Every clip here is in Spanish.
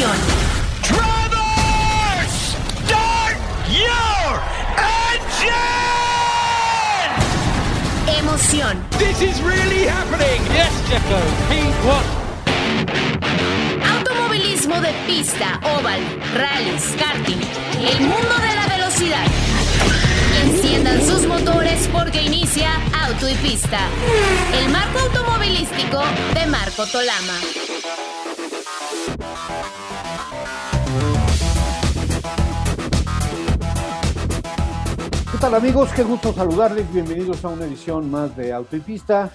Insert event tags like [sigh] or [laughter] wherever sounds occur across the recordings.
emoción. Drivers, start your engine! Emoción. This is really happening. Yes, Checo. P1. Automovilismo de pista, oval, rallies, karting. El mundo de la velocidad. Enciendan sus motores porque inicia Auto y Pista. El marco automovilístico de Marco Tolama. Tal amigos? Qué gusto saludarles. Bienvenidos a una edición más de Auto y Pista.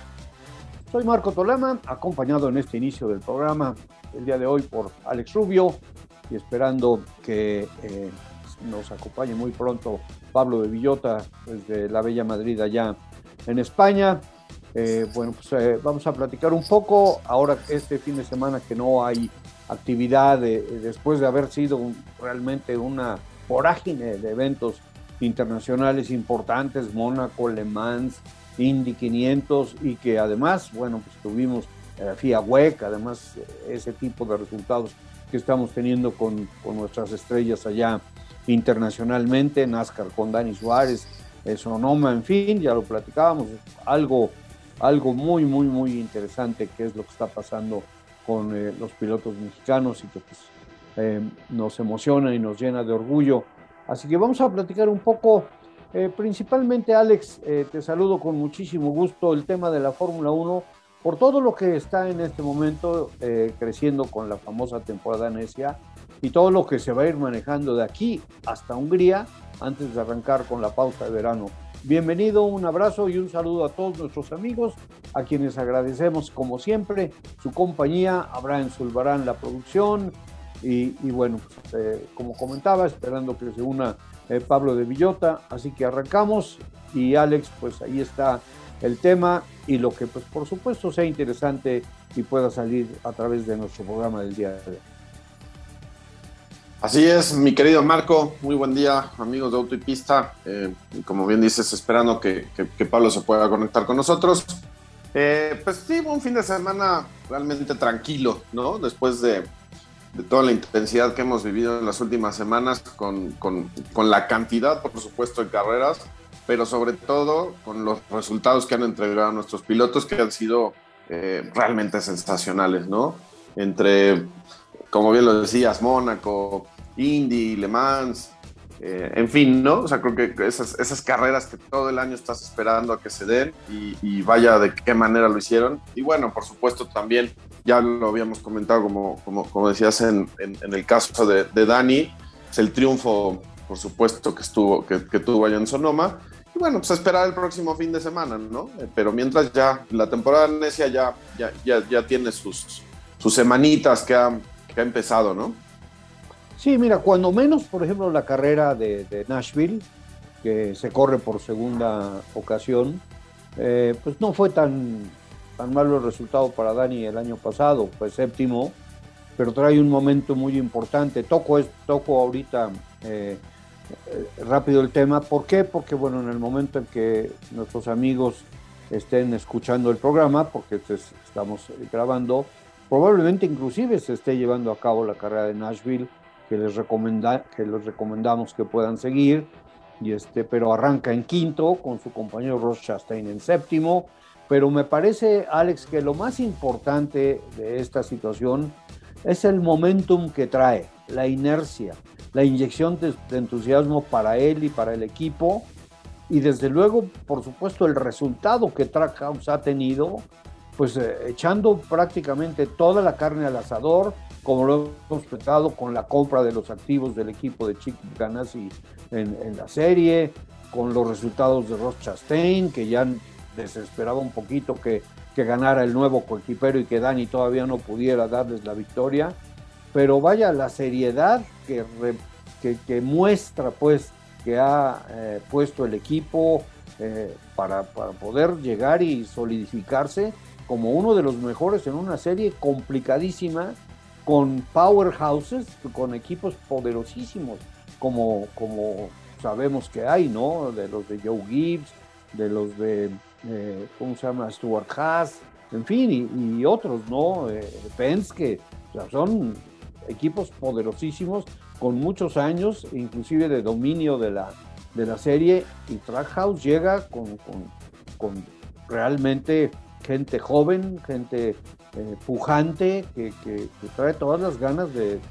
Soy Marco Tolama, acompañado en este inicio del programa el día de hoy por Alex Rubio y esperando que eh, nos acompañe muy pronto Pablo de Villota desde la Bella Madrid allá en España. Eh, bueno, pues eh, vamos a platicar un poco ahora este fin de semana que no hay actividad eh, después de haber sido un- realmente una vorágine de eventos internacionales importantes, Mónaco, Le Mans, Indy 500 y que además, bueno, pues tuvimos eh, además eh, ese tipo de resultados que estamos teniendo con, con nuestras estrellas allá internacionalmente, NASCAR con Dani Suárez, eh, Sonoma, en fin, ya lo platicábamos, algo, algo muy, muy, muy interesante que es lo que está pasando con eh, los pilotos mexicanos y que pues, nos emociona y nos llena de orgullo. Así que vamos a platicar un poco, eh, principalmente Alex, eh, te saludo con muchísimo gusto, el tema de la Fórmula 1, por todo lo que está en este momento eh, creciendo con la famosa temporada necia y todo lo que se va a ir manejando de aquí hasta Hungría antes de arrancar con la pausa de verano. Bienvenido, un abrazo y un saludo a todos nuestros amigos, a quienes agradecemos como siempre su compañía, Abraham Zulbarán la producción y, bueno, pues, como comentaba, esperando que se una eh, Pablo de Villota, así que arrancamos y Alex, pues ahí está el tema y lo que pues por supuesto sea interesante y pueda salir a través de nuestro programa del día de hoy. Así es, mi querido Marco, muy buen día, amigos de Auto y Pista. Eh, como bien dices, esperando que Pablo se pueda conectar con nosotros. Eh, pues sí, un fin de semana realmente tranquilo, ¿no? Después de, de toda la intensidad que hemos vivido en las últimas semanas, con, con- con la cantidad, por supuesto, de carreras, pero sobre todo con los resultados que han entregado nuestros pilotos, que han sido eh, realmente sensacionales, ¿no? Entre como bien lo decías, Mónaco, Indy, Le Mans, eh, en fin, ¿no? O sea, creo que esas, carreras que todo el año estás esperando a que se den y, vaya de qué manera lo hicieron. Y bueno, por supuesto también, ya lo habíamos comentado, como, como, decías en, el caso de, Dani, es el triunfo, por supuesto, que, estuvo, que, tuvo allá en Sonoma. Y bueno, pues esperar el próximo fin de semana, ¿no? Eh, Pero mientras ya la temporada necia ya, ya, ya, ya tiene sus, sus semanitas que ha, que ha empezado, ¿no? Sí, mira, cuando menos, por ejemplo, la carrera de, Nashville, que se corre por segunda ocasión, eh, pues no fue tan, tan malo el resultado para Dani el año pasado, fue séptimo, pero trae un momento muy importante. Toco, toco ahorita eh, rápido el tema. ¿Por qué? Porque, bueno, en el momento en que nuestros amigos estén escuchando el programa, porque estamos grabando, probablemente inclusive se esté llevando a cabo la carrera de Nashville, que les, recomenda, que les recomendamos que puedan seguir, y este, pero arranca en quinto con su compañero Ross Chastain en séptimo, pero me parece, Alex, que lo más importante de esta situación es el momentum que trae, la inercia, la inyección de, de entusiasmo para él y para el equipo, y desde luego, por supuesto, el resultado que Trackhouse ha tenido, pues eh, echando prácticamente toda la carne al asador, como lo hemos tratado con la compra de los activos del equipo de Chico Ganassi en, la serie, con los resultados de Ross Chastain, que ya desesperaba un poquito que, que ganara el nuevo coequipero y que Dani todavía no pudiera darles la victoria. Pero vaya, la seriedad que, re, que, que muestra pues que ha eh, puesto el equipo eh, para, para, poder llegar y solidificarse como uno de los mejores en una serie complicadísima con powerhouses, con equipos poderosísimos, como, como sabemos que hay, ¿no? De los de Joe Gibbs, de los de, eh, ¿cómo se llama? Stuart Haas, en fin, y, otros, ¿no? Eh, Penske, o sea, son equipos poderosísimos con muchos años, inclusive de dominio de la, de la serie, y Trackhouse llega con, con, realmente gente joven, gente eh, pujante, que, trae todas las ganas de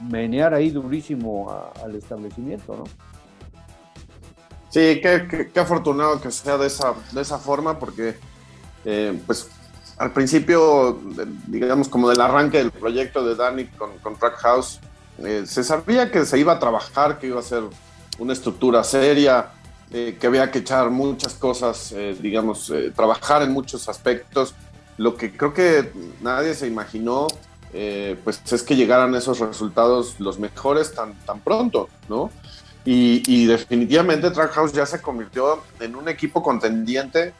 menear ahí durísimo al establecimiento, ¿no? Sí, qué, qué, afortunado que sea de esa, de esa forma, porque eh, pues al principio, digamos, como del arranque del proyecto de Danny con, con Trackhouse, eh, se sabía que se iba a trabajar, que iba a ser una estructura seria, que había que echar muchas cosas, digamos, trabajar en muchos aspectos. Lo que creo que nadie se imaginó, pues es que llegaran esos resultados los mejores tan, tan pronto, ¿no? Y, definitivamente Trackhouse ya se convirtió en un equipo contendiente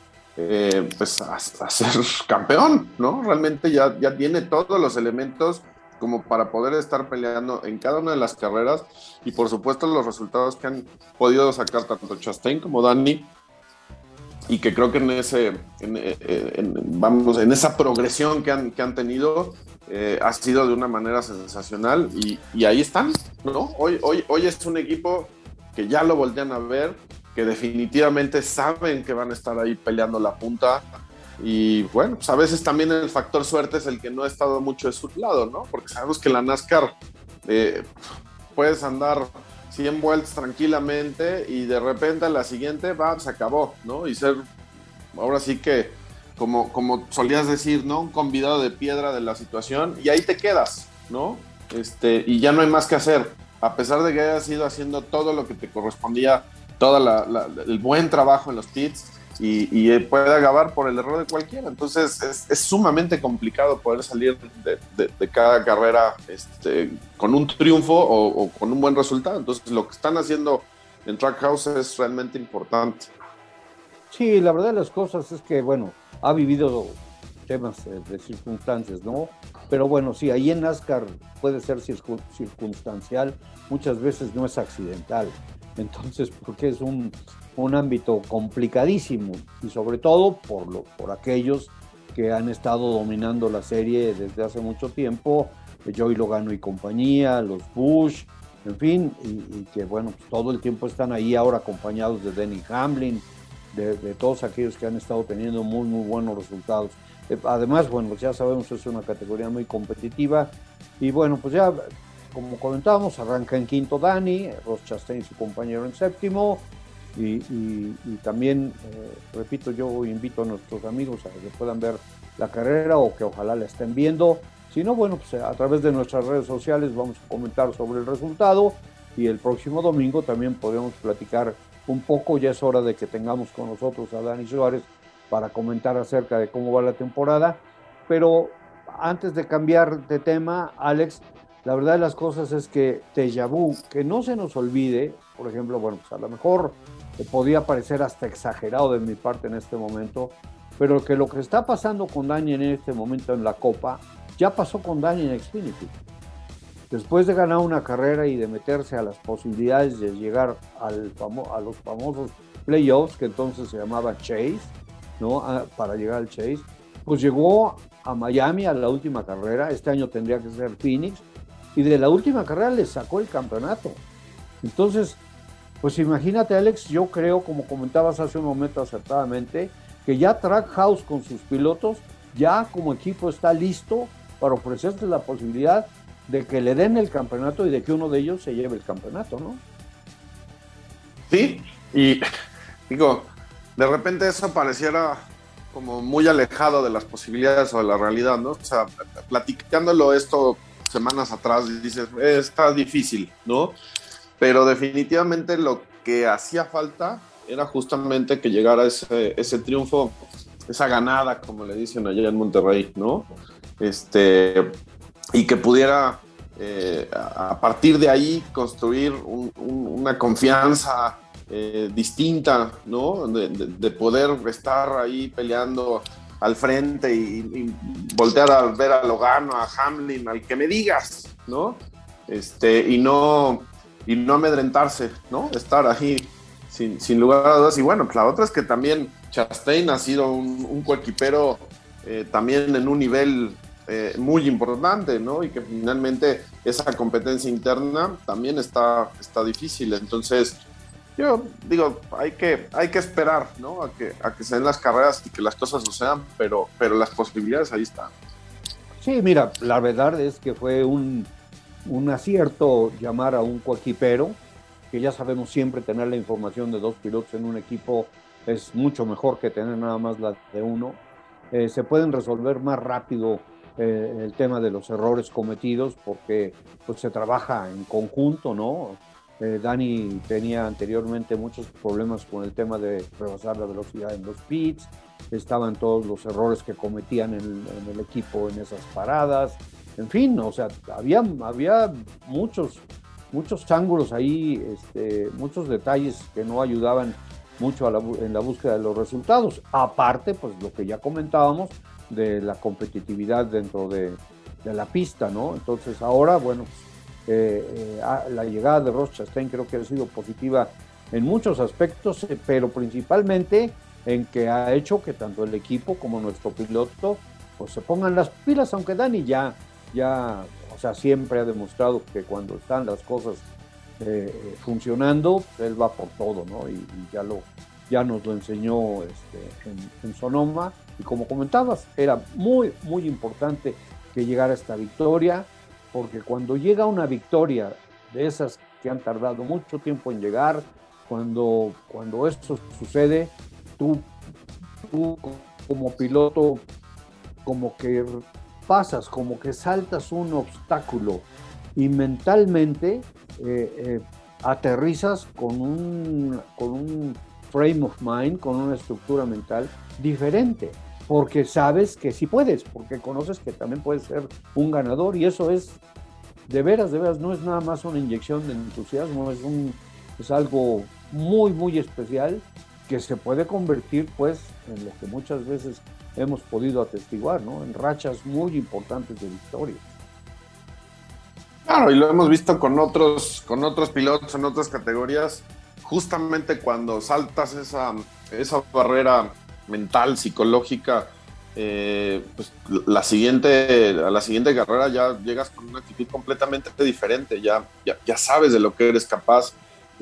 pues a, a, ser [laughs] campeón, ¿no? Realmente ya, ya tiene todos los elementos como para poder estar peleando en cada una de las carreras y por supuesto los resultados que han podido sacar tanto Chastain como Dani y que creo que en ese vamos en esa progresión que han, que han tenido eh, ha sido de una manera sensacional y, ahí están no hoy hoy hoy es un equipo que ya lo voltean a ver que definitivamente saben que van a estar ahí peleando la punta y bueno, pues a veces también el factor suerte es el que no ha estado mucho de su lado, ¿no? Porque sabemos que la NASCAR eh, puedes andar 100 vueltas tranquilamente y de repente a la siguiente va, se acabó, ¿no? Y ser, ahora sí que, como, como solías decir, ¿no? Un convidado de piedra de la situación y ahí te quedas, ¿no? Este, y ya no hay más que hacer. A pesar de que hayas ido haciendo todo lo que te correspondía, todo el buen trabajo en los pits, y, eh, puede acabar por el error de cualquiera. Entonces es, sumamente complicado poder salir de, cada carrera este, con un triunfo o, con un buen resultado. Entonces lo que están haciendo en Trackhouse es realmente importante. Sí, la verdad de las cosas es que, bueno, ha vivido temas eh, de circunstancias, ¿no? Pero bueno, sí, ahí en NASCAR puede ser circunstancial, muchas veces no es accidental. Entonces, [laughs] porque es un, un ámbito complicadísimo y sobre todo por, lo, por aquellos que han estado dominando la serie desde hace mucho tiempo, Joey Logano y compañía, los Bush, en fin, y, que bueno, pues todo el tiempo están ahí ahora acompañados de Denny Hamlin, de, todos aquellos que han estado teniendo muy, muy buenos resultados. Eh, además, bueno, ya sabemos que es una categoría muy competitiva y bueno, pues ya, como comentábamos, arranca en quinto Dani, Ross Chastain su compañero en séptimo, y, también, eh, repito, yo invito a nuestros amigos a que puedan ver la carrera o que ojalá la estén viendo. Si no, bueno, pues a través de nuestras redes sociales vamos a comentar sobre el resultado y el próximo domingo también podemos platicar un poco. Ya es hora de que tengamos con nosotros a Dani Suárez para comentar acerca de cómo va la temporada. Pero antes de cambiar de tema, Alex, la verdad de las cosas es que Teja que no se nos olvide, por ejemplo, bueno, pues a lo mejor podía parecer hasta exagerado de mi parte en este momento, pero que lo que está pasando con Dani en este momento en la Copa, ya pasó con Dani en Xfinity. Después de ganar una carrera y de meterse a las posibilidades de llegar a los famosos playoffs, que entonces se llamaba Chase, ¿no? para llegar al Chase, pues llegó a Miami a la última carrera, este año tendría que ser Phoenix, y de la última carrera le sacó el campeonato. Entonces, pues imagínate, Alex, yo creo, como comentabas hace un momento acertadamente, que ya Trackhouse con sus pilotos, ya como equipo está listo para ofrecerte la posibilidad de que le den el campeonato y de que uno de ellos se lleve el campeonato, ¿no? Sí, y digo, de repente eso pareciera como muy alejado de las posibilidades o de la realidad, ¿no? O sea, platicándolo esto semanas atrás, dices, está difícil, ¿no? Pero definitivamente lo que hacía falta era justamente que llegara ese, ese triunfo, esa ganada, como le dicen allá en Monterrey, ¿no? Este, y que pudiera eh, a partir de ahí construir una confianza eh, distinta, ¿no? De, poder estar ahí peleando al frente y, y, voltear a ver a Logano, a Hamlin, al que me digas, ¿no? Este, y no y no amedrentarse, ¿no? Estar ahí sin, sin, lugar a dudas. Y bueno, pues la otra es que también Chastain ha sido un, un coequipero eh, también en un nivel eh, muy importante, ¿no? Y que finalmente esa competencia interna también está, está difícil. Entonces, yo digo, hay que, hay que esperar, ¿no? A que, a que se den las carreras y que las cosas sucedan, pero, pero las posibilidades ahí están. Sí, mira, la verdad es que fue un, un acierto llamar a un coequipero, que ya sabemos siempre tener la información de dos pilotos en un equipo es mucho mejor que tener nada más la de uno. Eh, se pueden resolver más rápido eh, el tema de los errores cometidos porque pues, se trabaja en conjunto, ¿no? Eh, Dani tenía anteriormente muchos problemas con el tema de rebasar la velocidad en los pits, estaban todos los errores que cometían en, el equipo en esas paradas, en fin, o sea, había, había muchos, muchos ángulos ahí, este, muchos detalles que no ayudaban mucho en la búsqueda de los resultados. Aparte, pues lo que ya comentábamos de la competitividad dentro de, la pista, ¿no? Entonces ahora, bueno, eh, eh, la llegada de Ross Chastain creo que ha sido positiva en muchos aspectos, eh, pero principalmente en que ha hecho que tanto el equipo como nuestro piloto pues se pongan las pilas, aunque Dani ya, ya, o sea, siempre ha demostrado que cuando están las cosas eh, funcionando, él va por todo, ¿no? Y, ya, lo, ya nos lo enseñó este, en, Sonoma. Y como comentabas, era muy, muy importante que llegara esta victoria, porque cuando llega una victoria de esas que han tardado mucho tiempo en llegar, cuando, cuando esto sucede, tú, tú como piloto, como que pasas, como que saltas un obstáculo y mentalmente eh, eh, aterrizas con un, con un frame of mind, con una estructura mental diferente, porque sabes que sí puedes, porque conoces que también puedes ser un ganador y eso es, de veras, de veras, no es nada más una inyección de entusiasmo, es, un, es algo muy, muy especial que se puede convertir pues en lo que muchas veces hemos podido atestiguar, ¿no? En rachas muy importantes de victoria. Claro, y lo hemos visto con otros, con otros pilotos en otras categorías. Justamente cuando saltas esa, esa barrera mental, psicológica, eh, pues la siguiente, a la siguiente carrera ya llegas con una actitud completamente diferente, ya, ya, sabes de lo que eres capaz,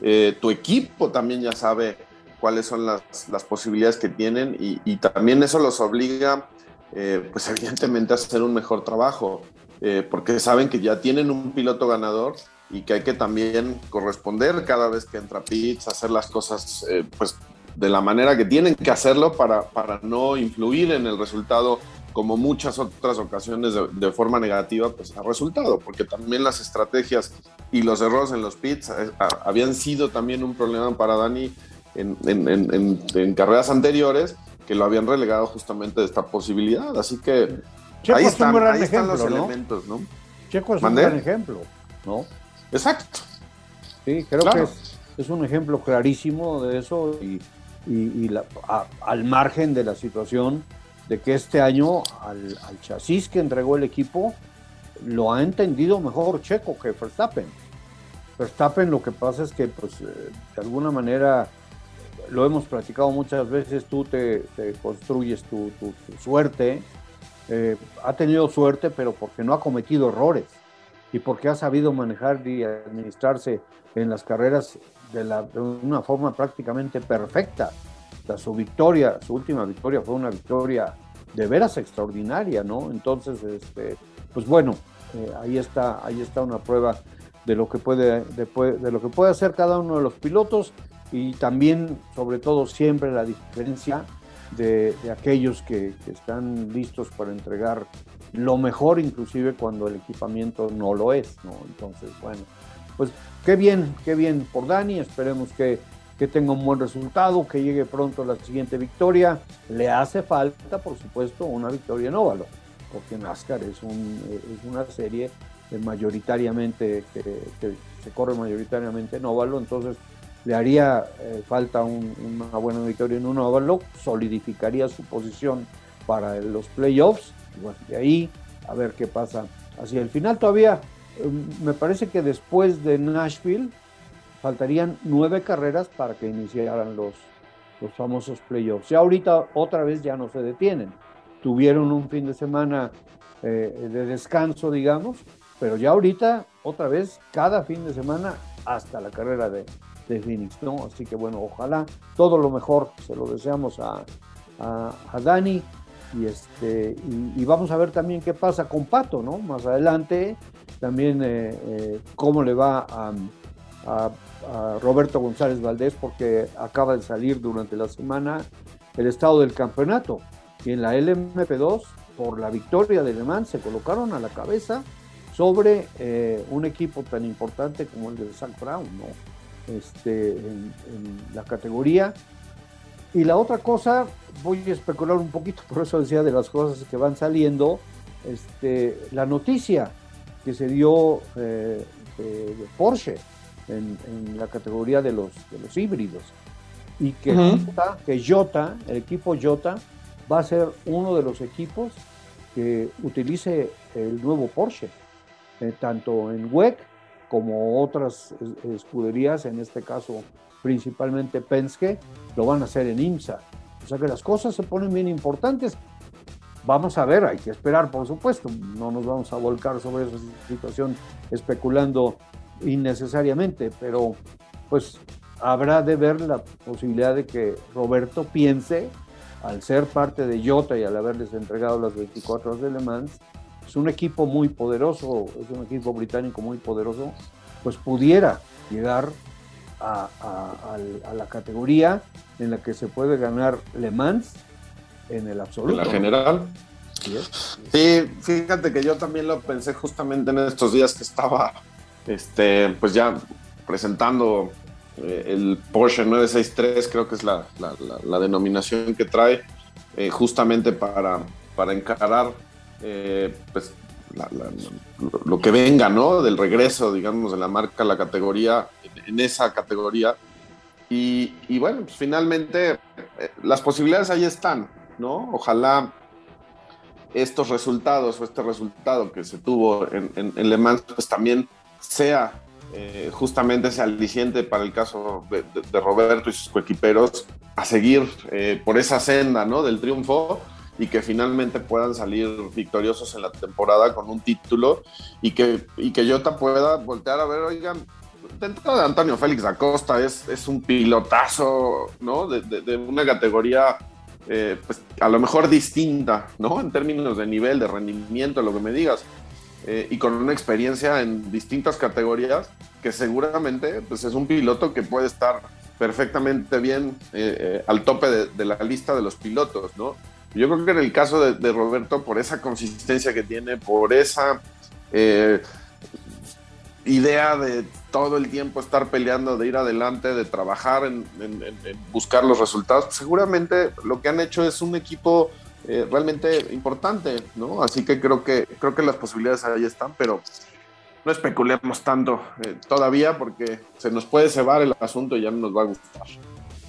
eh, tu equipo también ya sabe cuáles son las, las posibilidades que tienen y, y, también eso los obliga, eh, pues evidentemente a hacer un mejor trabajo. Eh, porque saben que ya tienen un piloto ganador y que hay que también corresponder cada vez que entra Pitts, hacer las cosas eh, pues de la manera que tienen que hacerlo para, para no influir en el resultado como muchas otras ocasiones de, forma negativa, pues ha resultado, porque también las estrategias y los errores en los pits eh, habían sido también un problema para Dani en, en, en, carreras anteriores que lo habían relegado justamente de esta posibilidad. Así que Checo ahí están, es un gran ejemplo, los elementos, ¿no? Checo es un gran ejemplo, ¿no? Exacto. Sí, creo que es, un ejemplo clarísimo de eso y, al margen de la situación de que este año al, chasis que entregó el equipo lo ha entendido mejor Checo que Verstappen. Verstappen lo que pasa es que pues eh, de alguna manera lo hemos platicado muchas veces, tú te, construyes tu, tu suerte, eh, ha tenido suerte, pero porque no ha cometido errores y porque ha sabido manejar y administrarse en las carreras de, una forma prácticamente perfecta. su victoria, su última victoria fue una victoria de veras extraordinaria, ¿no? Entonces, este, pues bueno, eh, ahí está, ahí está una prueba de lo que puede, de lo que puede hacer cada uno de los pilotos y también, sobre todo, siempre la diferencia de, aquellos que, están listos para entregar lo mejor, inclusive cuando el equipamiento no lo es, ¿no? Entonces, bueno, pues qué bien, qué bien por Dani, esperemos que, que tenga un buen resultado, que llegue pronto la siguiente victoria. Le hace falta, por supuesto, una victoria en óvalo, porque NASCAR es, un, es una serie mayoritariamente que, que se corre mayoritariamente en óvalo, entonces le haría eh, falta una buena victoria en un óvalo, solidificaría su posición para los playoffs, y bueno, de ahí a ver qué pasa hacia el final. Todavía em, me parece que después de Nashville faltarían nueve carreras para que iniciaran los, los famosos playoffs. Y ahorita otra vez ya no se detienen. tuvieron un fin de semana eh, de descanso, digamos, pero ya ahorita, otra vez, cada fin de semana hasta la carrera de, de Phoenix, ¿no? Así que bueno, ojalá todo lo mejor, se lo deseamos a, a, Dani y, este, y, vamos a ver también qué pasa con Pato, ¿no? Más adelante, también eh, eh, cómo le va a, a, Roberto González Valdés, porque acaba de salir durante la semana el estado del campeonato. Y en la LMP2, por la victoria de Le Mans, se colocaron a la cabeza sobre eh, un equipo tan importante como el de San Brown, ¿no? Este, en, la categoría. Y la otra cosa, voy a especular un poquito, [laughs] por eso decía de las cosas que van saliendo, este, la noticia que se dio eh, de, Porsche en, la categoría de los, de los híbridos y que, Jota, que Jota, el equipo Jota, va a ser uno de los equipos que utilice el nuevo Porsche. Eh, tanto en WEC como otras escuderías, en este caso principalmente Penske, lo van a hacer en IMSA. O sea que las cosas se ponen bien importantes. Vamos a ver, hay que esperar, por supuesto. No nos vamos a volcar sobre esa situación especulando innecesariamente, pero pues habrá de ver la posibilidad de que Roberto piense, al ser parte de Jota y al haberles entregado las 24 horas de Le Mans, es un equipo muy poderoso, es un equipo británico muy poderoso, pues pudiera llegar a, la categoría en la que se puede ganar Le Mans en el absoluto. En la general. Sí, fíjate que yo también lo pensé justamente en estos días que estaba, este, pues ya presentando eh, el Porsche 963, creo que es la, denominación que trae, eh, justamente para, para encarar eh, pues, lo que venga, ¿no? Del regreso, digamos, de la marca, la categoría, en esa categoría. Y, bueno, pues finalmente eh, las posibilidades ahí están, ¿no? Ojalá estos resultados o este resultado que se tuvo en, en, Le Mans, pues también sea eh, justamente ese aliciente para el caso de, Roberto y sus coequiperos a seguir por esa senda, ¿no? Del triunfo y que finalmente puedan salir victoriosos en la temporada con un título y que, y que Jota pueda voltear a ver, oigan, dentro de Antonio Félix Acosta es, es un pilotazo, ¿no? De, una categoría, eh, pues a lo mejor distinta, ¿no? En términos de nivel, de rendimiento, lo que me digas. Eh, y con una experiencia en distintas categorías que seguramente pues es un piloto que puede estar perfectamente bien eh, al tope de, de, la lista de los pilotos, ¿no? Yo creo que en el caso de, Roberto, por esa consistencia que tiene, por esa eh, idea de todo el tiempo estar peleando, de ir adelante, de trabajar en, buscar los resultados, seguramente lo que han hecho es un equipo eh, realmente importante, ¿no? Así que creo que creo que las posibilidades ahí están, pero no especulemos tanto eh, todavía porque se nos puede cebar el asunto y ya no nos va a gustar.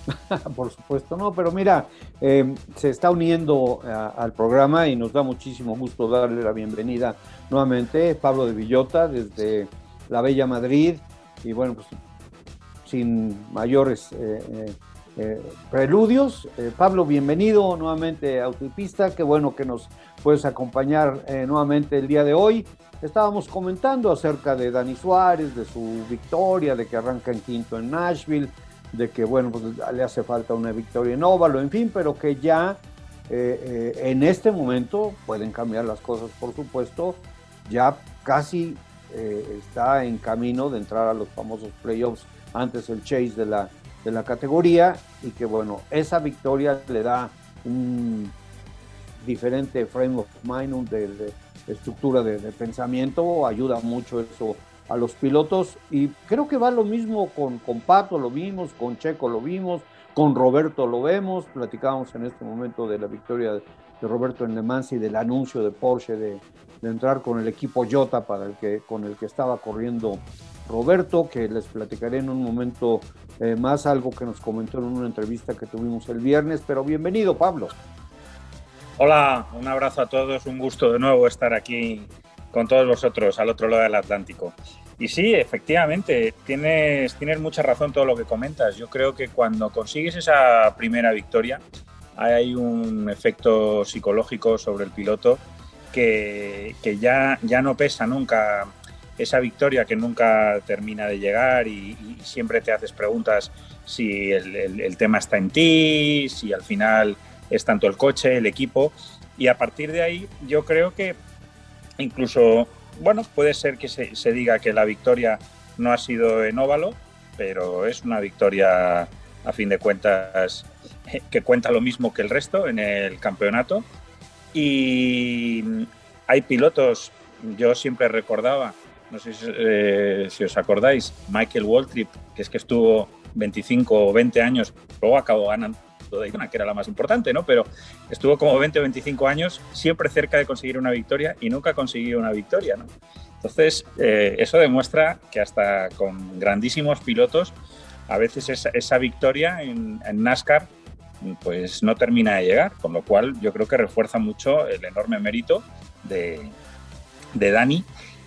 [laughs] Por supuesto, no, pero mira, eh, se está uniendo al programa y nos da muchísimo gusto darle la bienvenida nuevamente Pablo de Villota desde la Bella Madrid y bueno, pues sin mayores eh, eh, preludios. Pablo, bienvenido nuevamente a Autopista, qué bueno que nos puedes acompañar nuevamente el día de hoy. Estábamos comentando acerca de Dani Suárez, de su victoria, de que arranca en quinto en Nashville de que, bueno, pues le hace falta una victoria en óvalo, en fin, pero que ya eh, eh, en este momento pueden cambiar las cosas, por supuesto, ya casi eh, está en camino de entrar a los famosos playoffs antes el chase de la, de la categoría y que, bueno, esa victoria le da un diferente frame of mind, de, estructura de, de pensamiento, ayuda mucho eso a los pilotos y creo que va lo mismo con, con Pato, lo vimos, con Checo lo vimos, con Roberto lo vemos, platicábamos en este momento de la victoria de, Roberto en Le Mans y del anuncio de Porsche de, entrar con el equipo Jota para el que, con el que estaba corriendo Roberto, que les platicaré en un momento eh, más algo que nos comentó en una entrevista que tuvimos el viernes, pero bienvenido Pablo. Hola, un abrazo a todos, un gusto de nuevo estar aquí con todos vosotros al otro lado del Atlántico. Y sí, efectivamente, tienes, tienes mucha razón todo lo que comentas. Yo creo que cuando consigues esa primera victoria, hay un efecto psicológico sobre el piloto que, ya, ya no pesa nunca esa victoria que nunca termina de llegar y, siempre te haces preguntas si el, tema está en ti, si al final es tanto el coche, el equipo. Y a partir de ahí yo creo que incluso, bueno, puede ser que se, diga que la victoria no ha sido en óvalo, pero es una victoria a fin de cuentas que cuenta lo mismo que el resto en el campeonato. Y hay pilotos, yo siempre recordaba, no sé si, eh, os acordáis, Michael Waltrip, que es que estuvo 25 o 20 años, luego acabó ganando Daytona, que era la más importante, ¿no? Pero estuvo como 20 o 25 años siempre cerca de conseguir una victoria y nunca consiguió una victoria, ¿no? Entonces, eh, eso demuestra que hasta con grandísimos pilotos, a veces esa, victoria en, NASCAR pues no termina de llegar, con lo cual yo creo que refuerza mucho el enorme mérito de, de Dani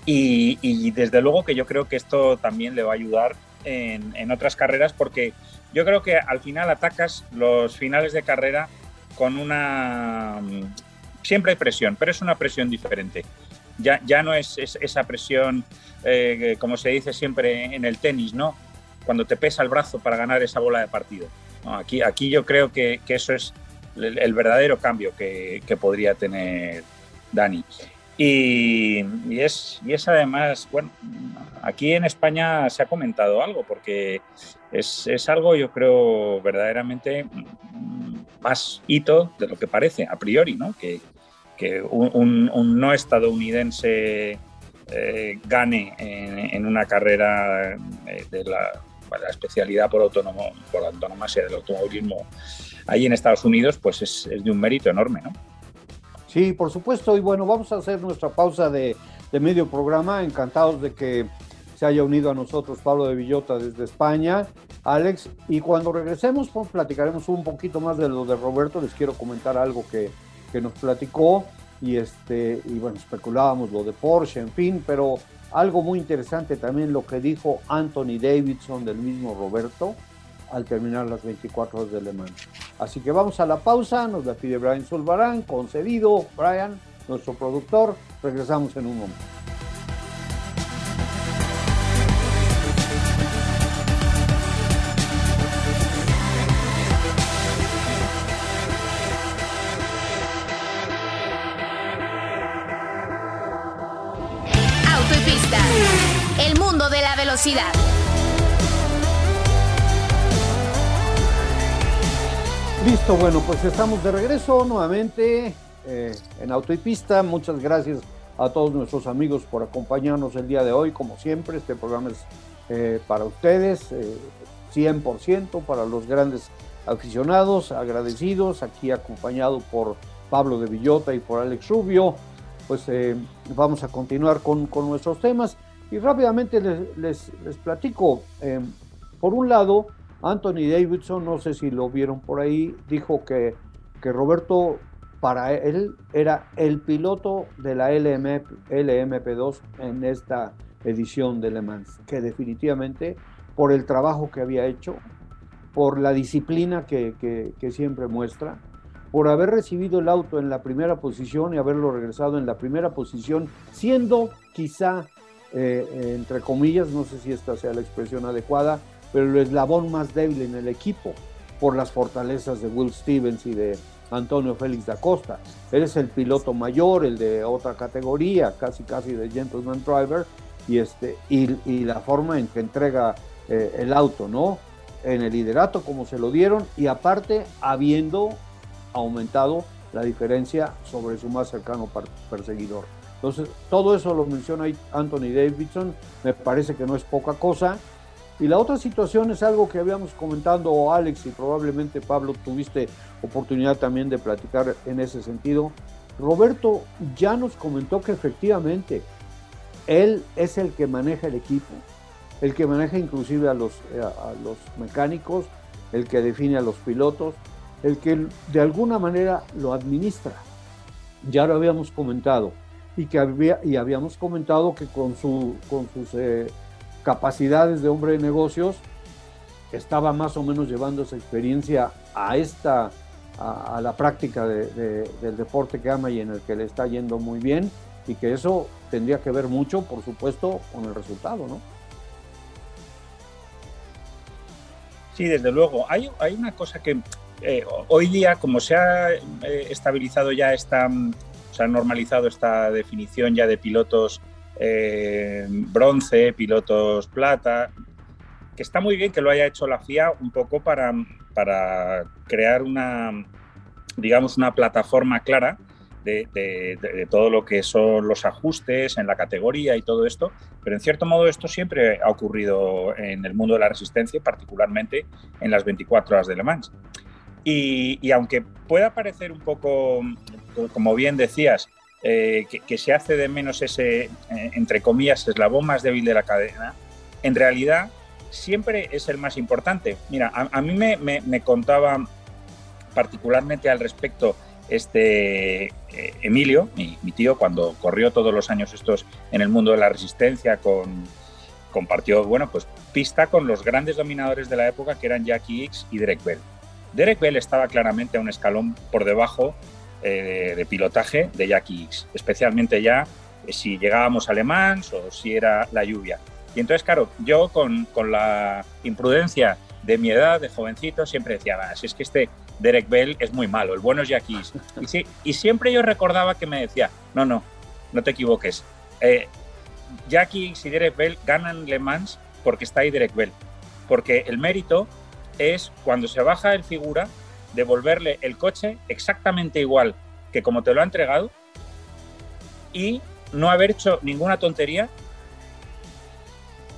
y, desde luego que yo creo que esto también le va a ayudar en, en, otras carreras porque yo creo que al final atacas los finales de carrera con una... Siempre hay presión, pero es una presión diferente. Ya, ya no es, esa presión, eh, como se dice siempre en el tenis, ¿no? Cuando te pesa el brazo para ganar esa bola de partido. aquí, aquí yo creo que, eso es el, verdadero cambio que podría tener Dani. Y, es, y es además, bueno, aquí en España se ha comentado algo, porque es, es algo, yo creo, verdaderamente más hito de lo que parece, a priori, ¿no? Que, que un, no estadounidense eh, gane en, una carrera eh, de la, especialidad por, autónomo, por la autonomía del automovilismo ahí en Estados Unidos, pues es, es de un mérito enorme, ¿no? Sí, por supuesto. Y bueno, vamos a hacer nuestra pausa de, medio programa. Encantados de que se haya unido a nosotros Pablo de Villota desde España, Alex. Y cuando regresemos, pues platicaremos un poquito más de lo de Roberto. Les quiero comentar algo que, nos platicó. Y, este, y bueno, especulábamos lo de Porsche, en fin, pero algo muy interesante también lo que dijo Anthony Davidson del mismo Roberto al terminar las 24 horas de Le. Así que vamos a la pausa, nos la pide Brian Zulbarán, concedido Brian, nuestro productor. Regresamos en un momento. Auto y pista, el mundo de la velocidad. Listo, bueno, pues estamos de regreso nuevamente eh, en Auto y Pista. Muchas gracias a todos nuestros amigos por acompañarnos el día de hoy. Como siempre, este programa es eh, para ustedes, 100% eh, para los grandes aficionados, agradecidos, aquí acompañado por Pablo de Villota y por Alex Rubio. Pues vamos a continuar con, nuestros temas y rápidamente les, les platico. por un lado, Anthony Davidson, no sé si lo vieron por ahí, dijo que, que Roberto para él era el piloto de la LM, LMP2 en esta edición de Le Mans, que definitivamente por el trabajo que había hecho, por la disciplina que, siempre muestra, por haber recibido el auto en la primera posición y haberlo regresado en la primera posición, siendo quizá, eh, entre comillas, no sé si esta sea la expresión adecuada, pero el eslabón más débil en el equipo por las fortalezas de Will Stevens y de Antonio Félix da Costa. Eres el piloto mayor, el de otra categoría, casi casi de gentleman driver, y, este, y, la forma en que entrega eh, el auto, ¿no? En el liderato como se lo dieron y aparte habiendo aumentado la diferencia sobre su más cercano perseguidor. Entonces, todo eso lo menciona Anthony Davidson, me parece que no es poca cosa y la otra situación es algo que habíamos comentado Alex y probablemente Pablo tuviste oportunidad también de platicar en ese sentido. Roberto ya nos comentó que efectivamente él es el que maneja el equipo, el que maneja inclusive a los, a los mecánicos, el que define a los pilotos, el que de alguna manera lo administra. Ya lo habíamos comentado y que había, y habíamos comentado que con, su, con sus eh, capacidades de hombre de negocios, estaba más o menos llevando esa experiencia a esta a, la práctica del deporte que ama y en el que le está yendo muy bien y que eso tendría que ver mucho, por supuesto, con el resultado, ¿no? Sí, desde luego. Hay, hay una cosa que eh, hoy día, como se ha eh, estabilizado ya esta, se ha normalizado esta definición ya de pilotos eh, bronce, pilotos plata, que está muy bien que lo haya hecho la FIA un poco para, para crear una, digamos, una plataforma clara de, todo lo que son los ajustes en la categoría y todo esto, pero en cierto modo esto siempre ha ocurrido en el mundo de la resistencia, particularmente en las 24 horas de Le Mans. Y, aunque pueda parecer un poco, como bien decías, eh, que, se hace de menos ese, eh, entre comillas, eslabón más débil de la cadena, en realidad siempre es el más importante. Mira, a, mí me, me contaba particularmente al respecto este eh, Emilio, mi, tío, cuando corrió todos los años estos en el mundo de la resistencia, con, compartió, bueno, pues pista con los grandes dominadores de la época que eran Jackie X y Derek Bell. Derek Bell estaba claramente a un escalón por debajo eh, de pilotaje de Jackie X, especialmente ya eh, si llegábamos a Le Mans o si era la lluvia. Y entonces, claro, yo con, con la imprudencia de mi edad, de jovencito, siempre decía, si es que este Derek Bell es muy malo, el bueno es Jackie. Y, sí, y siempre yo recordaba que me decía, no, no, no te equivoques. Eh, Jackie y Derek Bell ganan Le Mans porque está ahí Derek Bell. Porque el mérito es cuando se baja el figura, devolverle el coche exactamente igual que como te lo ha entregado y no haber hecho ninguna tontería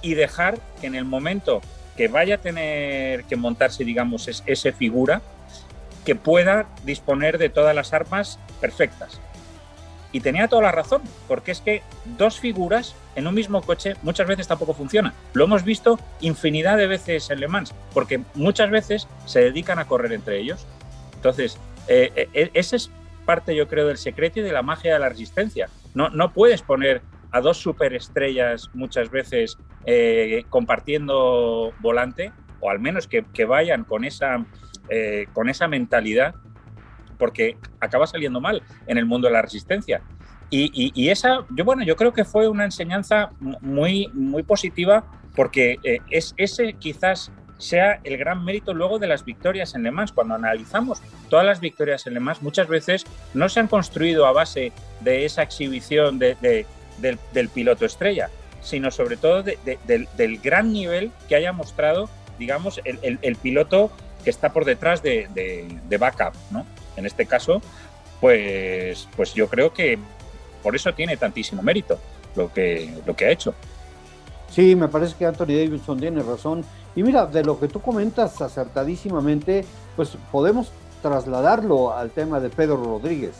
y dejar que en el momento que vaya a tener que montarse, digamos, ese figura, que pueda disponer de todas las armas perfectas. Y tenía toda la razón, porque es que dos figuras en un mismo coche muchas veces tampoco funciona. Lo hemos visto infinidad de veces en Le Mans, porque muchas veces se dedican a correr entre ellos. Entonces, eh, eh, ese es parte, yo creo, del secreto y de la magia de la resistencia. No, no puedes poner a dos superestrellas muchas veces eh, compartiendo volante, o al menos que, que vayan con esa eh, con esa mentalidad, porque acaba saliendo mal en el mundo de la resistencia. Y, esa, yo bueno, yo creo que fue una enseñanza muy, muy positiva, porque eh, es, ese quizás sea el gran mérito luego de las victorias en Le Mans. Cuando analizamos todas las victorias en Le Mans, muchas veces no se han construido a base de esa exhibición de, del, piloto estrella, sino sobre todo del, gran nivel que haya mostrado, digamos, el, el piloto que está por detrás de, de, backup, ¿no? En este caso, pues, pues yo creo que por eso tiene tantísimo mérito lo que, lo que ha hecho. Sí, me parece que Anthony Davidson tiene razón. Y mira, de lo que tú comentas acertadísimamente, pues podemos trasladarlo al tema de Pedro Rodríguez,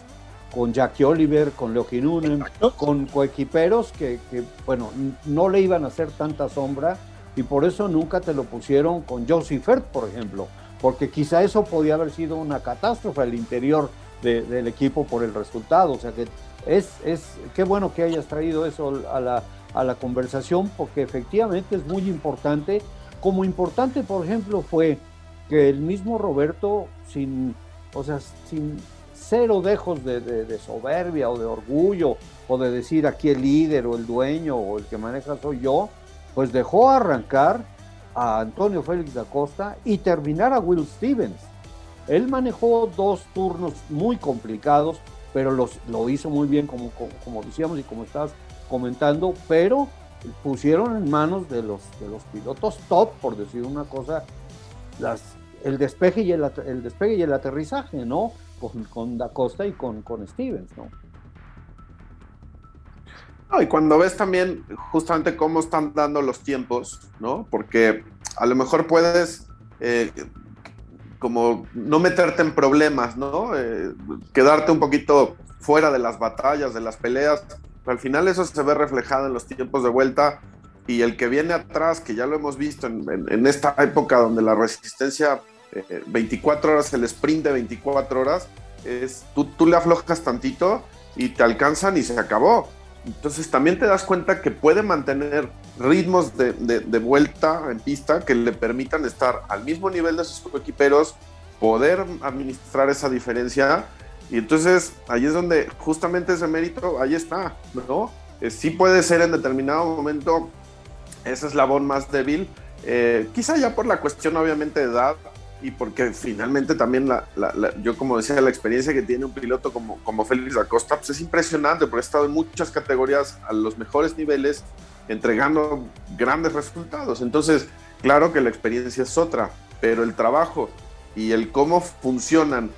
con Jackie Oliver, con Leo Nunen, con coequiperos que, que, bueno, no le iban a hacer tanta sombra y por eso nunca te lo pusieron con Josie Fert, por ejemplo, porque quizá eso podía haber sido una catástrofe al interior del equipo por el resultado. O sea que es, es qué bueno que hayas traído eso a la, a la conversación, porque efectivamente es muy importante. Como importante, por ejemplo, fue que el mismo Roberto, sin, o sea, sin cero dejos de, de, soberbia o de orgullo, o de decir aquí el líder o el dueño o el que maneja soy yo, pues dejó arrancar a Antonio Félix da Costa y terminar a Will Stevens. Él manejó dos turnos muy complicados, pero los, lo hizo muy bien, como, decíamos y como estás comentando, pero pusieron en manos de los, de los pilotos top, por decir una cosa, el, despegue y el, despegue y el aterrizaje, ¿no? Con, con Da Costa y con, con Stevens, ¿no? Y cuando ves también justamente cómo están dando los tiempos, ¿no? Porque a lo mejor puedes eh, como no meterte en problemas, ¿no? Eh, quedarte un poquito fuera de las batallas, de las peleas. Al final eso se ve reflejado en los tiempos de vuelta y el que viene atrás, que ya lo hemos visto en, esta época donde la resistencia 24 eh, horas, el sprint de 24 horas, es tú, tú le aflojas tantito y te alcanzan y se acabó. Entonces también te das cuenta que puede mantener ritmos de, vuelta en pista que le permitan estar al mismo nivel de sus equiperos poder administrar esa diferencia. Y entonces ahí es donde justamente ese mérito, ahí está, ¿no? Eh, sí puede ser en determinado momento ese eslabón más débil, eh, quizá ya por la cuestión obviamente de edad y porque finalmente también yo como decía, la experiencia que tiene un piloto como, como Félix Acosta pues es impresionante porque ha estado en muchas categorías a los mejores niveles entregando grandes resultados. Entonces, claro que la experiencia es otra, pero el trabajo y el cómo funcionan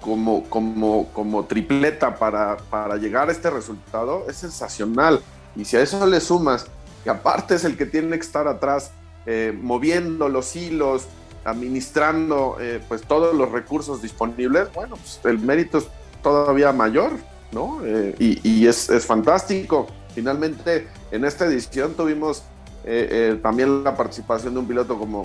como, como, como tripleta para, para llegar a este resultado es sensacional. Y si a eso le sumas que aparte es el que tiene que estar atrás eh, moviendo los hilos, administrando eh, pues todos los recursos disponibles, bueno, pues el mérito es todavía mayor, ¿no? Eh, y, es, es, fantástico. Finalmente, en esta edición tuvimos también la participación de un piloto como,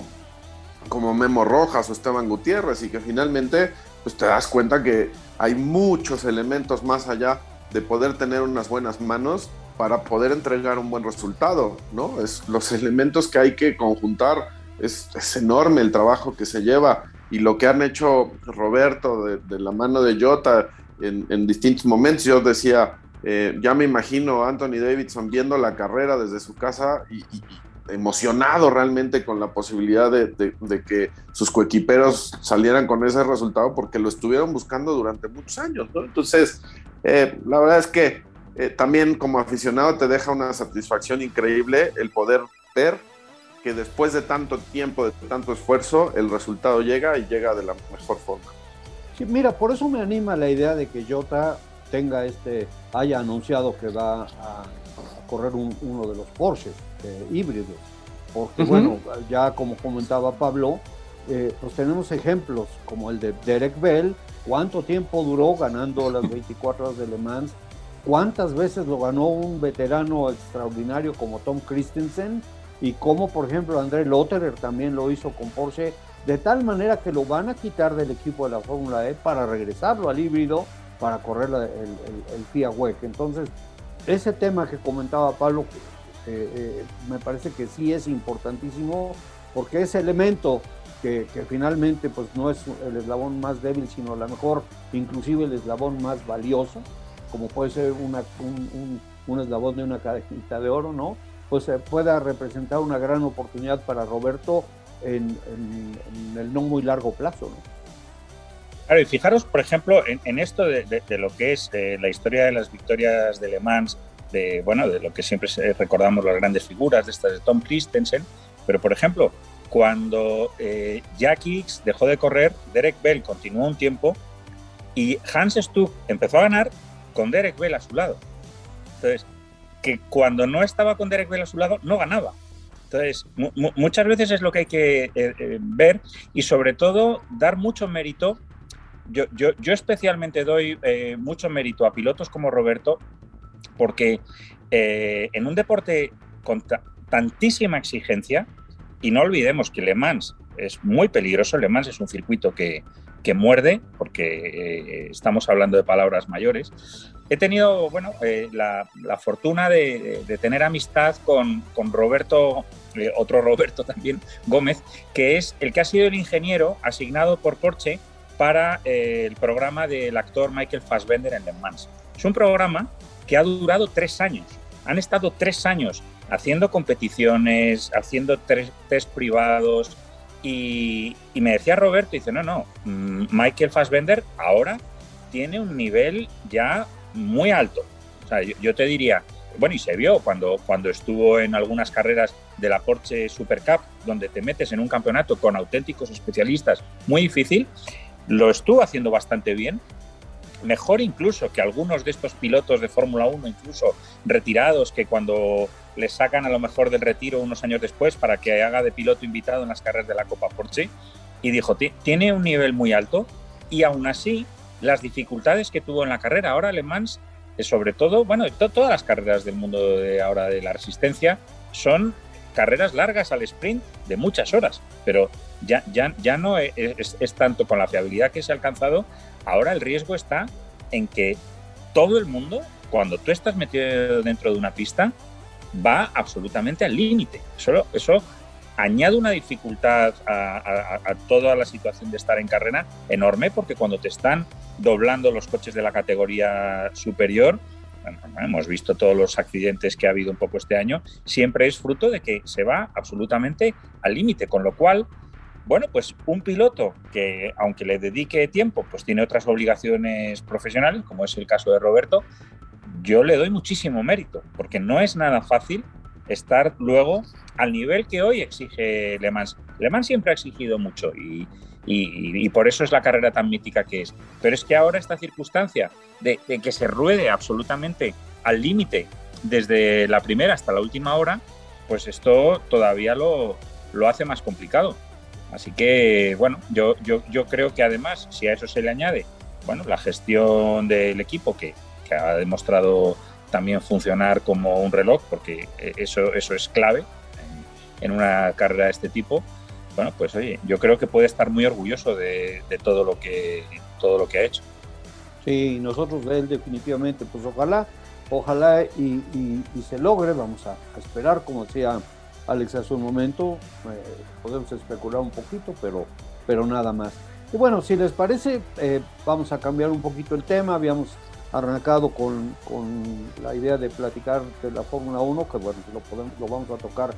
como Memo Rojas o Esteban Gutiérrez y que finalmente pues te das cuenta que hay muchos elementos más allá de poder tener unas buenas manos para poder entregar un buen resultado, ¿no? Es los elementos que hay que conjuntar, es, enorme el trabajo que se lleva y lo que han hecho Roberto de, la mano de Jota en, distintos momentos. Yo decía, eh, ya me imagino a Anthony Davidson viendo la carrera desde su casa y, emocionado realmente con la posibilidad de, que sus coequiperos salieran con ese resultado porque lo estuvieron buscando durante muchos años. Entonces, eh, la verdad es que eh, también como aficionado te deja una satisfacción increíble el poder ver que después de tanto tiempo, de tanto esfuerzo, el resultado llega y llega de la mejor forma. Sí, mira, por eso me anima la idea de que Jota tenga este, haya anunciado que va a, correr uno de los Porsche eh, híbridos. Porque bueno, ya como comentaba Pablo, eh, pues tenemos ejemplos como el de Derek Bell, cuánto tiempo duró ganando las [laughs] 24 horas de Le Mans, cuántas veces lo ganó un veterano extraordinario como Tom Christensen y cómo por ejemplo André Lotterer también lo hizo con Porsche, de tal manera que lo van a quitar del equipo de la Fórmula E para regresarlo al híbrido para correr el, el, FIA WEC. Entonces, ese tema que comentaba Pablo, eh, eh, me parece que sí es importantísimo porque ese elemento que, finalmente pues no es el eslabón más débil, sino a lo mejor inclusive el eslabón más valioso, como puede ser un, un, eslabón de una cajita de oro, ¿no? Pues eh, pueda representar una gran oportunidad para Roberto en, el no muy largo plazo, ¿no? Claro, y fijaros, por ejemplo, en, esto de, lo que es eh, la historia de las victorias de Le Mans, de, bueno, de lo que siempre recordamos las grandes figuras de estas de Tom Christensen, pero por ejemplo, cuando eh, Jack Hicks dejó de correr, Derek Bell continuó un tiempo y Hans Stuck empezó a ganar con Derek Bell a su lado. Entonces, que cuando no estaba con Derek Bell a su lado, no ganaba. Entonces, muchas veces es lo que hay que eh, eh, ver y sobre todo dar mucho mérito. Yo, yo, yo especialmente doy mucho mérito a pilotos como Roberto porque en un deporte con tantísima exigencia, y no olvidemos que Le Mans es muy peligroso, Le Mans es un circuito que, muerde, porque eh, estamos hablando de palabras mayores. He tenido bueno, eh, la, fortuna de, tener amistad con, Roberto, eh, otro Roberto también, Gómez, que es el que ha sido el ingeniero asignado por Porsche para el programa del actor Michael Fassbender en Le Mans. Es un programa que ha durado tres años. Han estado tres años haciendo competiciones, haciendo test privados. Y, me decía Roberto, dice, no, no, mm, Michael Fassbender ahora tiene un nivel ya muy alto. O sea, yo, te diría, bueno, y se vio cuando, cuando estuvo en algunas carreras de la Porsche Super Cup, donde te metes en un campeonato con auténticos especialistas, muy difícil, lo estuvo haciendo bastante bien mejor incluso que algunos de estos pilotos de Fórmula 1, incluso retirados, que cuando les sacan a lo mejor del retiro unos años después para que haga de piloto invitado en las carreras de la Copa Porsche, y dijo, tiene un nivel muy alto y aún así las dificultades que tuvo en la carrera, ahora Le Mans, eh, sobre todo, bueno, todas las carreras del mundo de ahora de la resistencia son carreras largas al sprint de muchas horas, pero ya, ya, ya no es, es, tanto con la fiabilidad que se ha alcanzado, ahora el riesgo está en que todo el mundo, cuando tú estás metido dentro de una pista, va absolutamente al límite. Eso, eso añade una dificultad a, toda la situación de estar en carrera enorme, porque cuando te están doblando los coches de la categoría superior, hemos visto todos los accidentes que ha habido un poco este año, siempre es fruto de que se va absolutamente al límite, con lo cual, bueno, pues un piloto que aunque le dedique tiempo, pues tiene otras obligaciones profesionales, como es el caso de Roberto, yo le doy muchísimo mérito, porque no es nada fácil estar luego al nivel que hoy exige Le Mans. Le Mans siempre ha exigido mucho y, por eso es la carrera tan mítica que es. Pero es que ahora esta circunstancia de, que se ruede absolutamente al límite desde la primera hasta la última hora, pues esto todavía lo, lo hace más complicado. Así que, bueno, yo, yo, yo creo que además, si a eso se le añade, bueno, la gestión del equipo que, que ha demostrado también funcionar como un reloj, porque eh, eso, eso es clave en, una carrera de este tipo. Bueno, pues oye, yo creo que puede estar muy orgulloso de, todo, lo que, todo lo que ha hecho. Sí, nosotros de él definitivamente, pues ojalá, ojalá y, se logre, vamos a, esperar, como decía Alex hace un momento, eh, podemos especular un poquito, pero, pero nada más. Y bueno, si les parece, eh, vamos a cambiar un poquito el tema, habíamos arrancado con, la idea de platicar de la Fórmula 1, que bueno, lo, podemos, lo vamos a tocar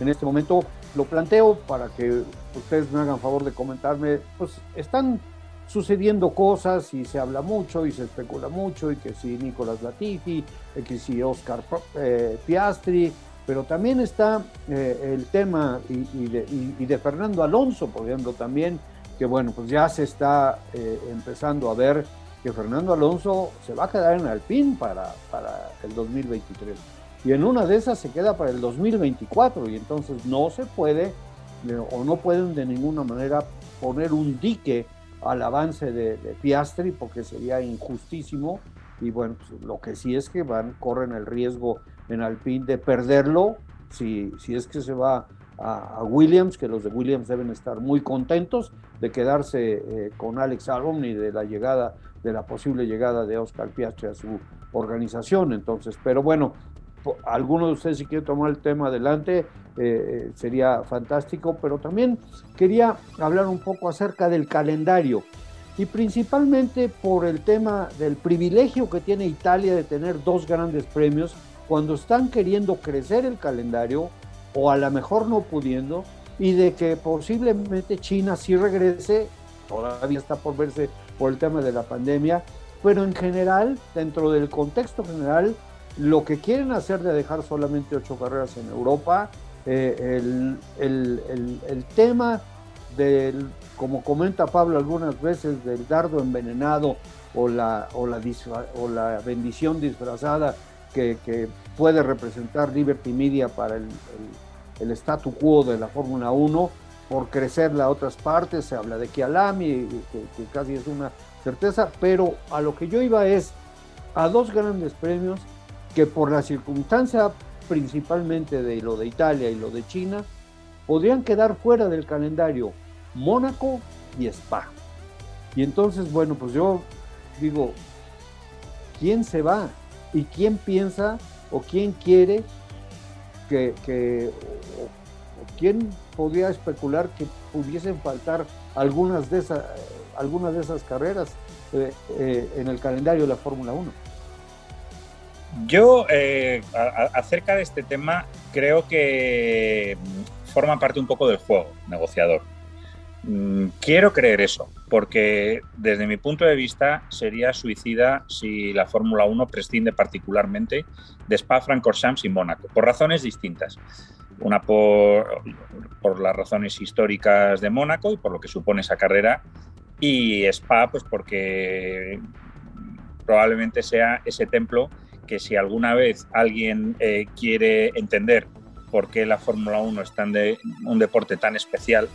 en este momento. Lo planteo para que ustedes me hagan favor de comentarme, pues están sucediendo cosas y se habla mucho y se especula mucho y que si Nicolás Latifi, que si Oscar eh, Piastri, pero también está eh, el tema y, de, Fernando Alonso, por ejemplo, también, que bueno, pues ya se está eh, empezando a ver que Fernando Alonso se va a quedar en Alpine para, para el 2023. Y en una de esas se queda para el 2024 y entonces no se puede o no pueden de ninguna manera poner un dique al avance de, Piastri porque sería injustísimo y bueno, pues, lo que sí es que van, corren el riesgo en Alpine de perderlo si, si es que se va a, Williams, que los de Williams deben estar muy contentos de quedarse eh, con Alex Albon y de la llegada de la posible llegada de Oscar Piastri a su organización. Entonces, pero bueno, alguno de ustedes si quiere tomar el tema adelante, eh, eh, sería fantástico, pero también quería hablar un poco acerca del calendario y principalmente por el tema del privilegio que tiene Italia de tener dos grandes premios cuando están queriendo crecer el calendario o a lo mejor no pudiendo y de que posiblemente China sí regrese, todavía está por verse por el tema de la pandemia, pero en general, dentro del contexto general, lo que quieren hacer de dejar solamente ocho carreras en Europa, eh, el, tema del, como comenta Pablo algunas veces, del dardo envenenado o la, o la, o la bendición disfrazada que, puede representar Liberty Media para el, el statu quo de la Fórmula 1, por crecer a otras partes, se habla de Kialami, que, que casi es una certeza, pero a lo que yo iba es a dos grandes premios que por la circunstancia principalmente de lo de Italia y lo de China, podrían quedar fuera del calendario Mónaco y Spa. Y entonces, bueno, pues yo digo, ¿quién se va? ¿Y quién piensa o quién quiere que, que ¿quién podría especular que pudiesen faltar algunas de esas, algunas de esas carreras eh, eh, en el calendario de la Fórmula 1? Yo, eh, acerca de este tema, creo que forma parte un poco del juego negociador. Mm, quiero creer eso, porque desde mi punto de vista sería suicida si la Fórmula 1 prescinde particularmente de Spa, Francorchamps y Mónaco, por razones distintas. Una por, por las razones históricas de Mónaco y por lo que supone esa carrera, y Spa, pues porque probablemente sea ese templo que si alguna vez alguien eh, quiere entender por qué la Fórmula 1 es tan un deporte tan especial,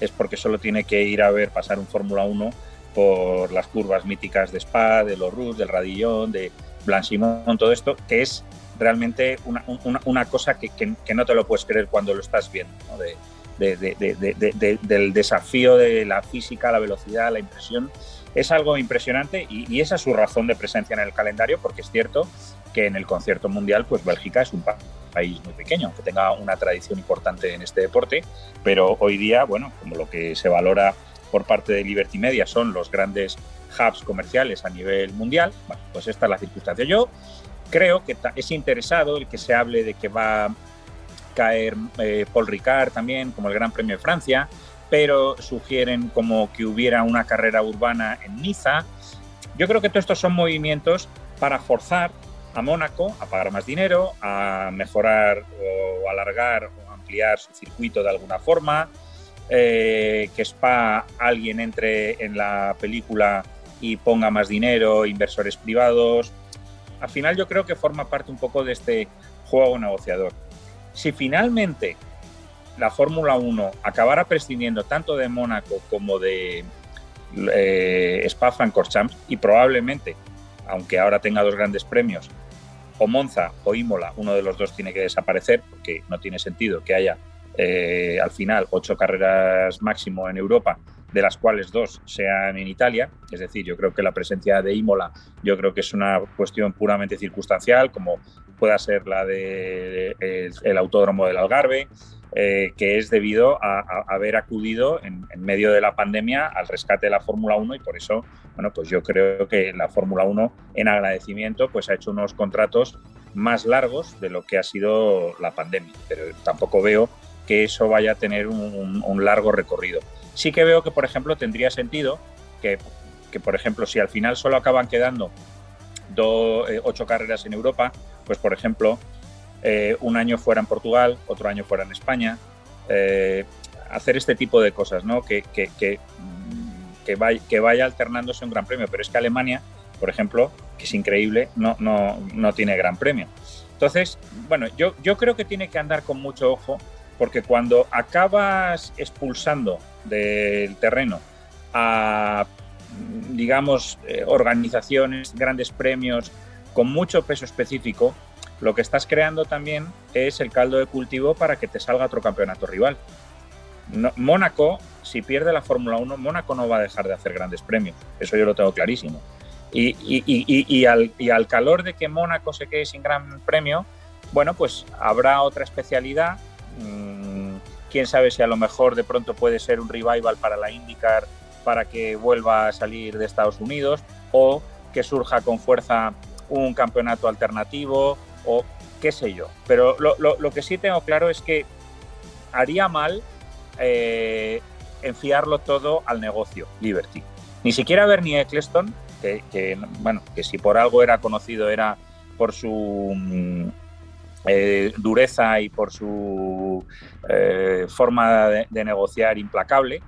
es porque solo tiene que ir a ver pasar un Fórmula 1 por las curvas míticas de Spa, de los del Radillón, de Blanchimont, todo esto, que es realmente una, cosa que, no te lo puedes creer cuando lo estás viendo, de, del desafío de la física, la velocidad, la impresión. Es algo impresionante y, esa es su razón de presencia en el calendario, porque es cierto que en el concierto mundial, pues Bélgica es un país muy pequeño, aunque tenga una tradición importante en este deporte, pero hoy día, bueno, como lo que se valora por parte de Liberty Media son los grandes hubs comerciales a nivel mundial, bueno, pues esta es la circunstancia. Yo creo que es interesado el que se hable de que va a caer eh, Paul Ricard también como el Gran Premio de Francia, pero sugieren como que hubiera una carrera urbana en Niza. Yo creo que todos estos son movimientos para forzar a Mónaco a pagar más dinero, a mejorar o alargar o ampliar su circuito de alguna forma, eh, que Spa alguien entre en la película y ponga más dinero, inversores privados. Al final yo creo que forma parte un poco de este juego negociador. Si finalmente la Fórmula 1 acabara prescindiendo tanto de Mónaco como de eh, Spa-Francorchamps y probablemente, aunque ahora tenga dos grandes premios, o Monza o Imola, uno de los dos tiene que desaparecer porque no tiene sentido que haya eh, al final ocho carreras máximo en Europa de las cuales dos sean en Italia. Es decir, yo creo que la presencia de Imola, yo creo que es una cuestión puramente circunstancial, como pueda ser la del de, el Autódromo del Algarve, eh, que es debido a, haber acudido en, medio de la pandemia al rescate de la Fórmula 1 y por eso, bueno, pues yo creo que la Fórmula 1 en agradecimiento pues ha hecho unos contratos más largos de lo que ha sido la pandemia, pero tampoco veo que eso vaya a tener un, largo recorrido. Sí que veo que, por ejemplo, tendría sentido que, que por ejemplo, si al final solo acaban quedando do, eh, ocho carreras en Europa, pues, por ejemplo, eh, un año fuera en Portugal, otro año fuera en España, eh, hacer este tipo de cosas, ¿no? Que, que, que, que, vaya, que vaya alternándose un gran premio. Pero es que Alemania, por ejemplo, que es increíble, no, no, no tiene gran premio. Entonces, bueno, yo, yo creo que tiene que andar con mucho ojo porque cuando acabas expulsando del terreno a, digamos, eh, organizaciones, grandes premios con mucho peso específico, lo que estás creando también es el caldo de cultivo para que te salga otro campeonato rival. Mónaco, si pierde la Fórmula 1, Mónaco no va a dejar de hacer grandes premios, eso yo lo tengo clarísimo. Y, y, y, y al, al calor de que Mónaco se quede sin gran premio, bueno, pues habrá otra especialidad quién sabe si a lo mejor de pronto puede ser un revival para la IndyCar para que vuelva a salir de Estados Unidos o que surja con fuerza un campeonato alternativo o qué sé yo. Pero lo, que sí tengo claro es que haría mal eh, enfiarlo todo al negocio Liberty. Ni siquiera Bernie Eccleston, que, bueno, que si por algo era conocido era por su eh, dureza y por su eh, forma de, de, negociar implacable,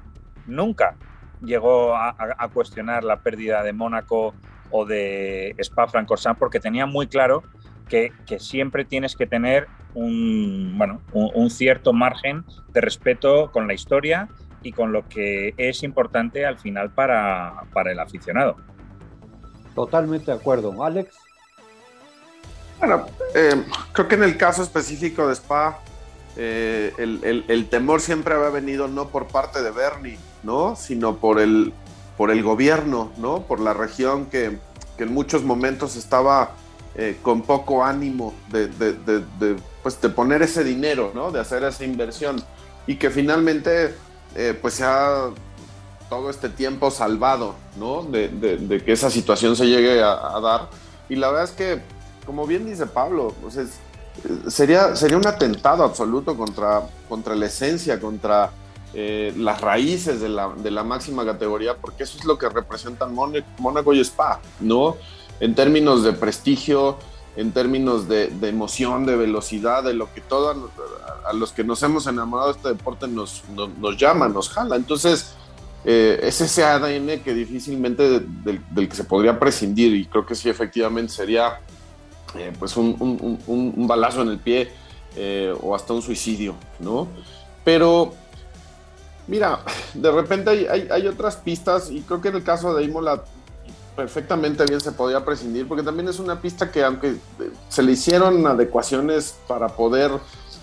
nunca llegó a, a, cuestionar la pérdida de Mónaco o de Spa-Francorchamps porque tenía muy claro que, que, siempre tienes que tener un, bueno, un, un cierto margen de respeto con la historia y con lo que es importante al final para, para el aficionado. Totalmente de acuerdo. Alex. Bueno, eh, creo que en el caso específico de Spa, eh, el, el, el, temor siempre había venido no por parte de Bernie, ¿no? Sino por el, por el gobierno, ¿no? Por la región que, que en muchos momentos estaba eh, con poco ánimo de, de, de, pues de poner ese dinero, ¿no? De hacer esa inversión. Y que finalmente, eh, pues se ha todo este tiempo salvado, ¿no? De, que esa situación se llegue a, dar. Y la verdad es que como bien dice Pablo, pues es, sería, sería un atentado absoluto contra, contra la esencia, contra eh, las raíces de la, de la, máxima categoría, porque eso es lo que representan Mónaco y Spa, ¿no? En términos de prestigio, en términos de, emoción, de velocidad, de lo que todos a, los que nos hemos enamorado de este deporte nos, nos, llama, nos jala. Entonces, eh, es ese ADN que difícilmente de, de, del que se podría prescindir y creo que sí, efectivamente sería eh, pues un, un, balazo en el pie eh, o hasta un suicidio, ¿no? Pero, mira, de repente hay, hay, hay, otras pistas y creo que en el caso de Imola perfectamente bien se podía prescindir porque también es una pista que aunque se le hicieron adecuaciones para poder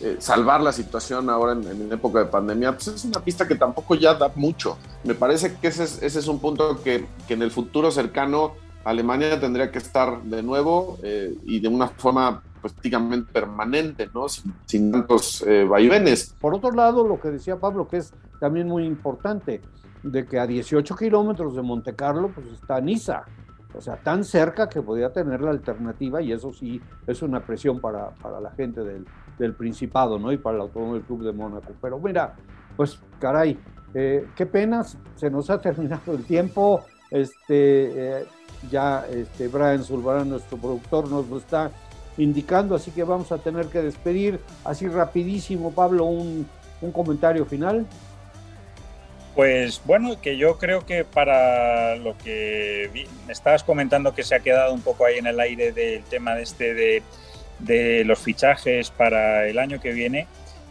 eh, salvar la situación ahora en, época de pandemia, pues es una pista que tampoco ya da mucho. Me parece que ese es, ese es un punto que, que en el futuro cercano Alemania tendría que estar de nuevo eh, y de una forma pues, prácticamente permanente, ¿no? Sin, tantos eh, vaivenes. Por otro lado, lo que decía Pablo, que es también muy importante, de que a 18 kilómetros de Monte Carlo, pues está Niza. O sea, tan cerca que podía tener la alternativa y eso sí es una presión para, para la gente del, del, Principado, ¿no? Y para el Automóvil Club de Mónaco. Pero mira, pues caray, eh, qué penas, se nos ha terminado el tiempo. Este, eh, ya este, Brian Zulbarán, nuestro productor, nos lo está indicando, así que vamos a tener que despedir así rapidísimo. Pablo, un, un comentario final. Pues bueno, que yo creo que para lo que estabas comentando que se ha quedado un poco ahí en el aire del tema de este de, de los fichajes para el año que viene,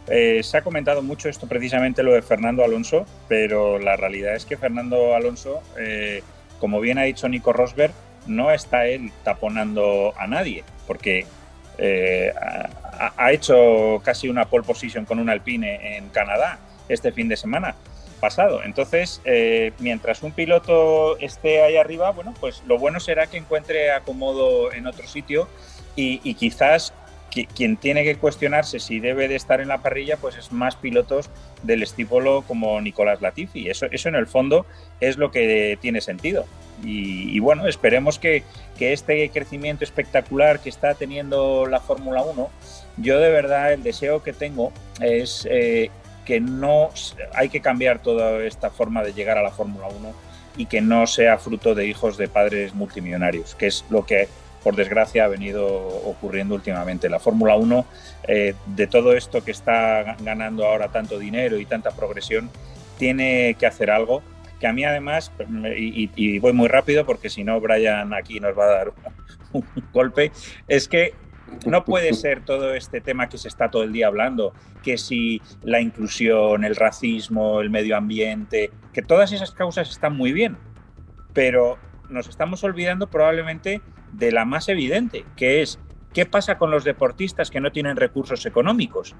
eh, se ha comentado mucho esto precisamente lo de Fernando Alonso, pero la realidad es que Fernando Alonso, eh, como bien ha dicho Nico Rosberg, no está él taponando a nadie, porque eh, ha, ha, hecho casi una pole position con un Alpine en Canadá este fin de semana pasado. Entonces, eh, mientras un piloto esté ahí arriba, bueno, pues lo bueno será que encuentre acomodo en otro sitio y, quizás quien tiene que cuestionarse si debe de estar en la parrilla, pues es más pilotos del estípulo como Nicolás Latifi. Eso, eso en el fondo es lo que tiene sentido. Y, y bueno, esperemos que, que, este crecimiento espectacular que está teniendo la Fórmula 1, yo de verdad el deseo que tengo es eh, que no hay que cambiar toda esta forma de llegar a la Fórmula 1 y que no sea fruto de hijos de padres multimillonarios, que es lo que por desgracia ha venido ocurriendo últimamente. La Fórmula 1, eh, de todo esto que está ganando ahora tanto dinero y tanta progresión, tiene que hacer algo que a mí además, y, y voy muy rápido porque si no Brian aquí nos va a dar un, un golpe, es que no puede ser todo este tema que se está todo el día hablando, que si la inclusión, el racismo, el medio ambiente, que todas esas causas están muy bien, pero nos estamos olvidando probablemente de la más evidente, que es qué pasa con los deportistas que no tienen recursos económicos.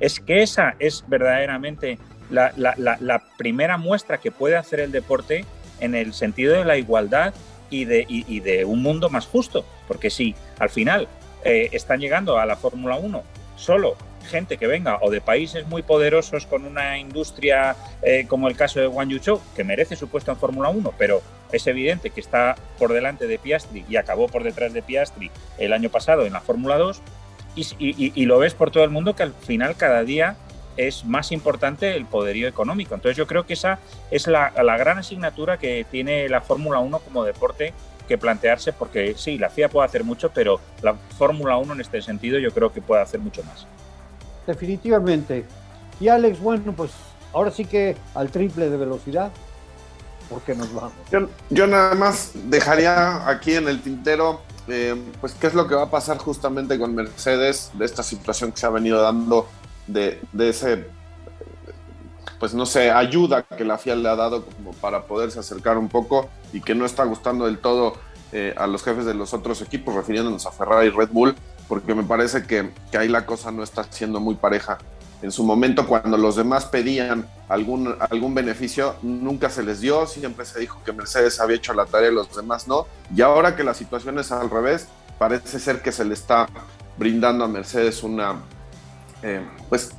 Es que esa es verdaderamente la, primera muestra que puede hacer el deporte en el sentido de la igualdad y de, y de un mundo más justo. Porque si al final eh, están llegando a la Fórmula 1 solo gente que venga o de países muy poderosos con una industria eh, como el caso de Wang Yuchou, que merece su puesto en Fórmula 1, pero es evidente que está por delante de Piastri y acabó por detrás de Piastri el año pasado en la Fórmula 2, y, lo ves por todo el mundo que al final cada día es más importante el poderío económico. Entonces yo creo que esa es la, la gran asignatura que tiene la Fórmula 1 como deporte que plantearse porque sí, la FIA puede hacer mucho, pero la Fórmula 1 en este sentido yo creo que puede hacer mucho más. Definitivamente. Y Alex, bueno, pues ahora sí que al triple de velocidad, porque nos vamos. Yo, yo nada más dejaría aquí en el tintero, eh, pues qué es lo que va a pasar justamente con Mercedes, de esta situación que se ha venido dando, de, de ese pues no sé, ayuda que la FIA le ha dado como para poderse acercar un poco y que no está gustando del todo eh, a los jefes de los otros equipos, refiriéndonos a Ferrari y Red Bull, porque me parece que, que, ahí la cosa no está siendo muy pareja. En su momento, cuando los demás pedían algún, algún beneficio, nunca se les dio, siempre se dijo que Mercedes había hecho la tarea y los demás no. Y ahora que la situación es al revés, parece ser que se le está brindando a Mercedes una, eh, pues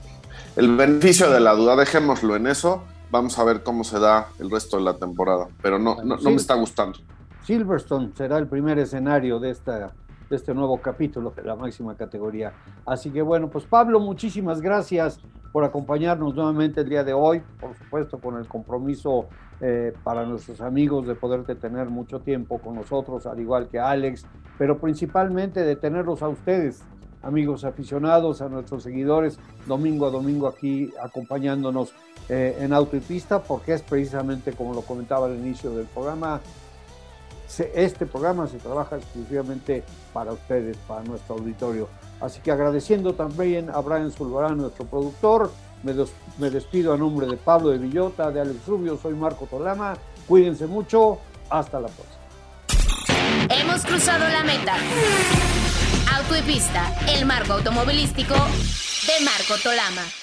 el beneficio de la duda, dejémoslo en eso. Vamos a ver cómo se da el resto de la temporada, pero no, no, no me está gustando. Silverstone será el primer escenario de, esta, de este nuevo capítulo de la máxima categoría. Así que bueno, pues Pablo, muchísimas gracias por acompañarnos nuevamente el día de hoy, por supuesto con el compromiso eh, para nuestros amigos de poderte tener mucho tiempo con nosotros, al igual que Alex, pero principalmente de tenerlos a ustedes amigos aficionados, a nuestros seguidores, domingo a domingo aquí acompañándonos eh, en auto y pista, porque es precisamente como lo comentaba al inicio del programa, este programa se trabaja exclusivamente para ustedes, para nuestro auditorio. Así que agradeciendo también a Brian Zulbarán, nuestro productor, me, des, me despido a nombre de Pablo de Villota, de Alex Rubio, soy Marco Tolama, cuídense mucho, hasta la próxima. Hemos cruzado la meta. Auto el marco automovilístico de Marco Tolama.